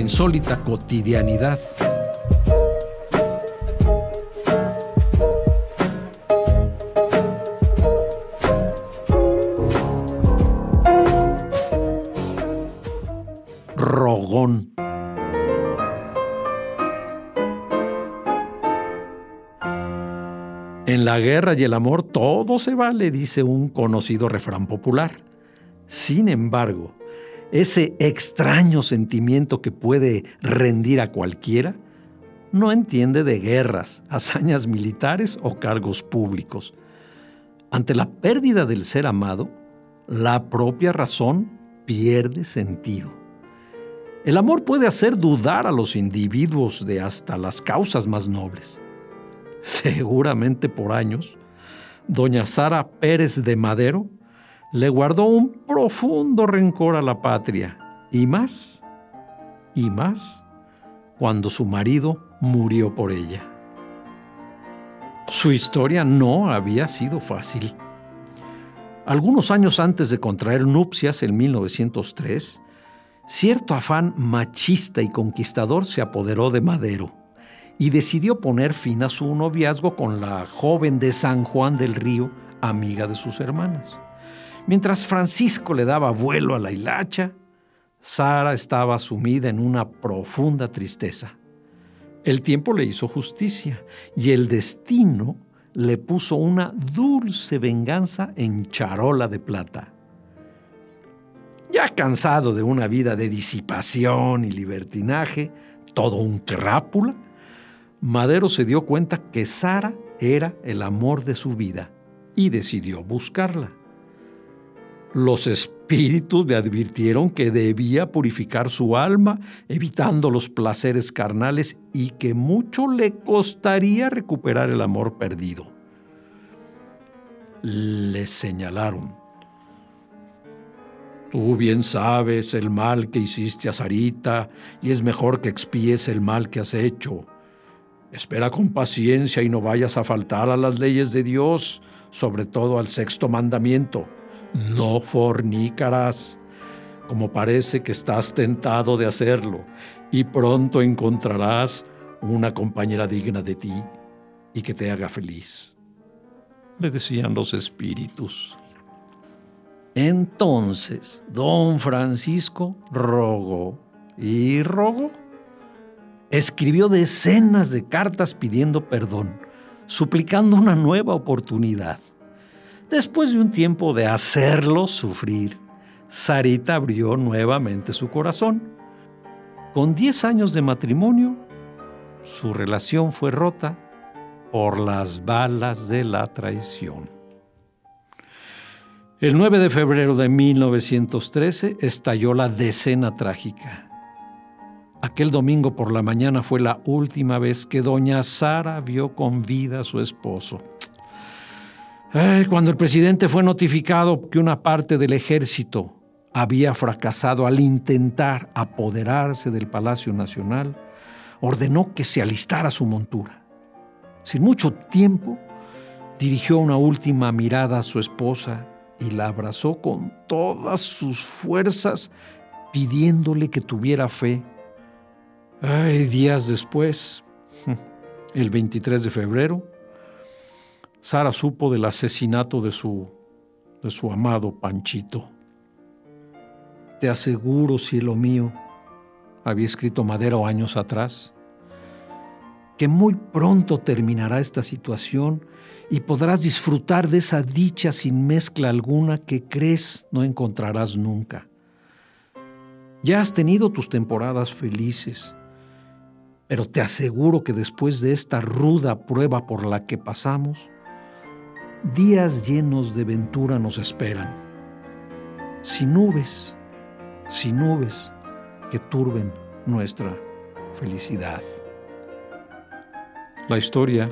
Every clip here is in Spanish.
Insólita cotidianidad. Rogón. En la guerra y el amor todo se vale, dice un conocido refrán popular. Sin embargo, ese extraño sentimiento que puede rendir a cualquiera, no entiende de guerras, hazañas militares o cargos públicos. Ante la pérdida del ser amado, la propia razón pierde sentido. El amor puede hacer dudar a los individuos de hasta las causas más nobles. Seguramente por años, doña Sara Pérez de Madero le guardó un profundo rencor a la patria, y más, y más, cuando su marido murió por ella. Su historia no había sido fácil. Algunos años antes de contraer nupcias en 1903, cierto afán machista y conquistador se apoderó de Madero y decidió poner fin a su noviazgo con la joven de San Juan del Río, amiga de sus hermanas. Mientras Francisco le daba vuelo a la hilacha, Sara estaba sumida en una profunda tristeza. El tiempo le hizo justicia y el destino le puso una dulce venganza en charola de plata. Ya cansado de una vida de disipación y libertinaje, todo un crápula, Madero se dio cuenta que Sara era el amor de su vida y decidió buscarla. Los espíritus le advirtieron que debía purificar su alma, evitando los placeres carnales y que mucho le costaría recuperar el amor perdido. Le señalaron. Tú bien sabes el mal que hiciste a Sarita y es mejor que expíes el mal que has hecho. Espera con paciencia y no vayas a faltar a las leyes de Dios, sobre todo al sexto mandamiento no fornicarás, como parece que estás tentado de hacerlo, y pronto encontrarás una compañera digna de ti y que te haga feliz. Le decían los espíritus. Entonces, don Francisco rogó y rogó. Escribió decenas de cartas pidiendo perdón, suplicando una nueva oportunidad. Después de un tiempo de hacerlo sufrir, Sarita abrió nuevamente su corazón. Con 10 años de matrimonio, su relación fue rota por las balas de la traición. El 9 de febrero de 1913 estalló la decena trágica. Aquel domingo por la mañana fue la última vez que doña Sara vio con vida a su esposo cuando el presidente fue notificado que una parte del ejército había fracasado al intentar apoderarse del Palacio Nacional, ordenó que se alistara su montura. Sin mucho tiempo, dirigió una última mirada a su esposa y la abrazó con todas sus fuerzas, pidiéndole que tuviera fe. Ay, días después, el 23 de febrero, Sara supo del asesinato de su, de su amado Panchito. Te aseguro, cielo mío, había escrito Madero años atrás, que muy pronto terminará esta situación y podrás disfrutar de esa dicha sin mezcla alguna que crees no encontrarás nunca. Ya has tenido tus temporadas felices, pero te aseguro que después de esta ruda prueba por la que pasamos, días llenos de ventura nos esperan, sin nubes, sin nubes que turben nuestra felicidad. La historia,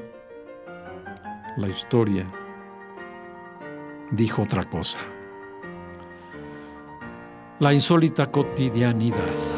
la historia dijo otra cosa. La insólita cotidianidad.